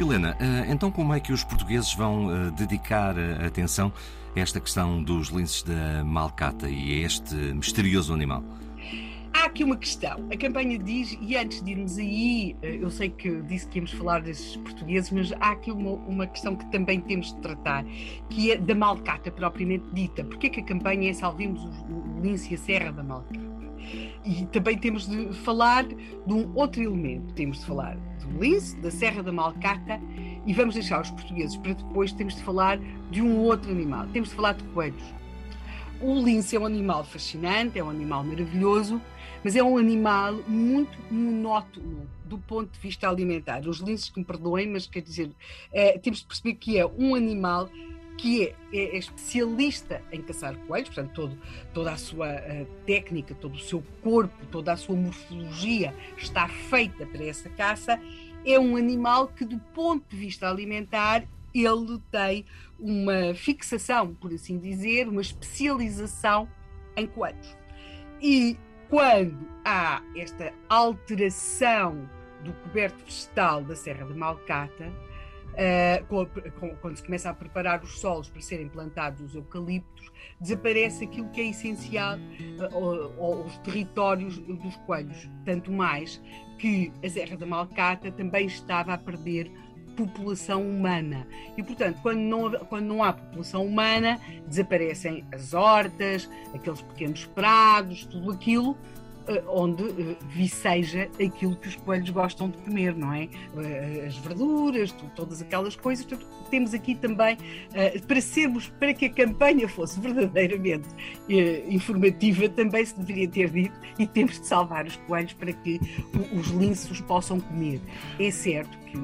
Helena, eh, então como é que os portugueses vão eh, dedicar a atenção a esta questão dos linces da malcata e a este misterioso animal? Há aqui uma questão. A campanha diz, e antes de irmos aí, eh, eu sei que disse que íamos falar desses portugueses, mas há aqui uma, uma questão que também temos de tratar, que é da malcata propriamente dita. Porquê que a campanha é Salvemos o lince e a Serra da Malcata? E também temos de falar de um outro elemento. Temos de falar do lince, da Serra da Malcata, e vamos deixar os portugueses para depois temos de falar de um outro animal. Temos de falar de coelhos. O lince é um animal fascinante, é um animal maravilhoso, mas é um animal muito monótono do ponto de vista alimentar. Os linces que me perdoem, mas quer dizer, é, temos de perceber que é um animal que é, é, é, especialista em caçar coelhos, portanto, todo, toda a sua uh, técnica, todo o seu corpo, toda a sua morfologia está feita para essa caça, é um animal que, do ponto de vista alimentar, ele tem uma fixação, por assim dizer, uma especialização em coelhos. E quando há esta alteração do coberto vegetal da Serra de Malcata, com, quando se começa a preparar os solos para serem plantados os eucaliptos, desaparece aquilo que é essencial uh, aos territórios dos coelhos. Tanto mais que a Serra da Malcata também estava a perder população humana. E, portanto, quando não, quando não há população humana, desaparecem as hortas, aqueles pequenos prados, tudo aquilo onde eh, viceja aquilo que os coelhos gostam de comer, não é? Eh, as verduras, todas aquelas coisas. Portanto, temos aqui também, para sermos, para que a campanha fosse verdadeiramente informativa, também se deveria ter dito e temos de salvar os coelhos para que os linces possam comer. É certo que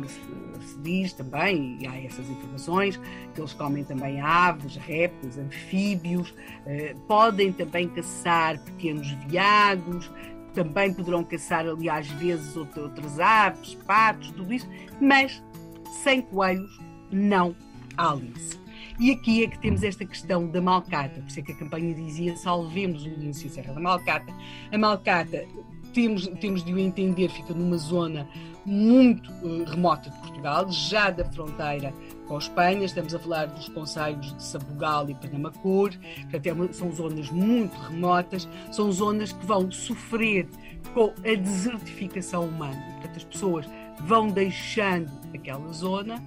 se diz também, e há essas informações, que eles comem também aves, répteis, anfíbios, eh, podem também caçar pequenos veados, também poderão caçar ali às vezes outras aves, patos, tudo isso, mas sem coelhos não há lince. E aqui é que temos esta questão da malcata, por isso é que a campanha dizia salvemos o lince e Serra da Malcata. A malcata, temos, temos de o entender, fica numa zona muito uh, remota de Portugal, já da fronteira com a Espanha, estamos a falar dos conselhos de Sabugal e Panamacor, que até são zonas muito remotas, são zonas que vão sofrer com a desertificação humana. Portanto, as pessoas vão deixando aquela zona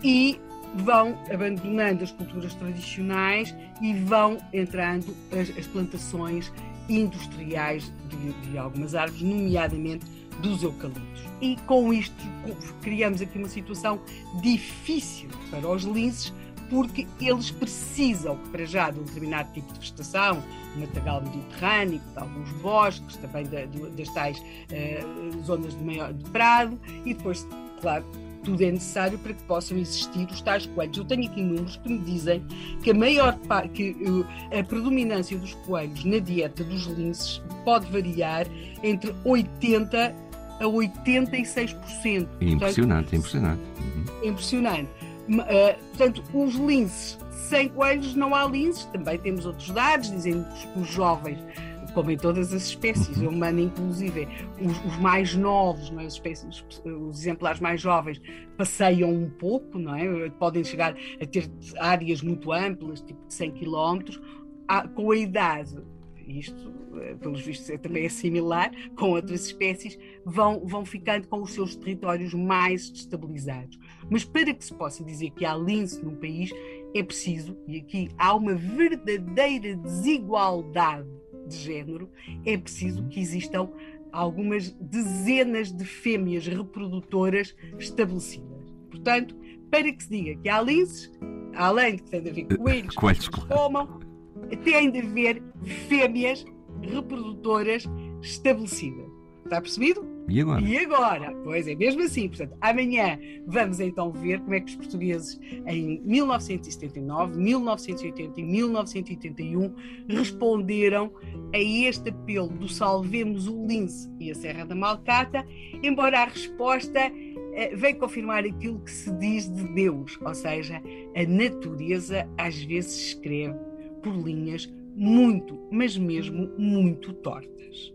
e vão abandonando as culturas tradicionais e vão entrando as, as plantações industriais de, de algumas árvores, nomeadamente dos eucaliptos. E com isto criamos aqui uma situação difícil para os linces, porque eles precisam, para já, de um determinado tipo de vegetação, matagal mediterrâneo, de alguns bosques, também das tais uh, zonas de, maior, de prado, e depois, claro, tudo é necessário para que possam existir os tais coelhos. Eu tenho aqui números que me dizem que a maior que uh, a predominância dos coelhos na dieta dos linces pode variar entre 80 a 86%. Impressionante, portanto, impressionante. Uhum. Impressionante. Uh, portanto, os linces, sem coelhos não há linces, também temos outros dados, dizendo que os jovens como em todas as espécies, uhum. humana inclusive, os, os, mais novos, não é? as espécies, os exemplares mais jovens passeiam um pouco, não é? podem chegar a ter áreas muito amplas, tipo de 100 km, com a idade isto, eh, pelos vistos, é, também é similar com outras espécies, vão, vão ficando com os seus territórios mais destabilizados. Mas para que se possa dizer que há lince num país, é preciso, e aqui há uma verdadeira desigualdade de género, é preciso que existam algumas dezenas de fêmeas reprodutoras estabelecidas. Portanto, para que se diga que há linces, além de que tem de haver coelhos, coelhos que comam, tem de haver fêmeas reprodutoras estabelecidas. Está percebido? E agora? E agora? Pois é, mesmo assim. Portanto, amanhã vamos então ver como é que os portugueses em 1979, 1980 e 1981 responderam a este apelo do Salvemos o Lince e a Serra da Malcata, embora a resposta eh, vem confirmar aquilo que se diz de Deus, ou seja, a natureza às vezes escreve por linhas muito, mas mesmo muito tortas.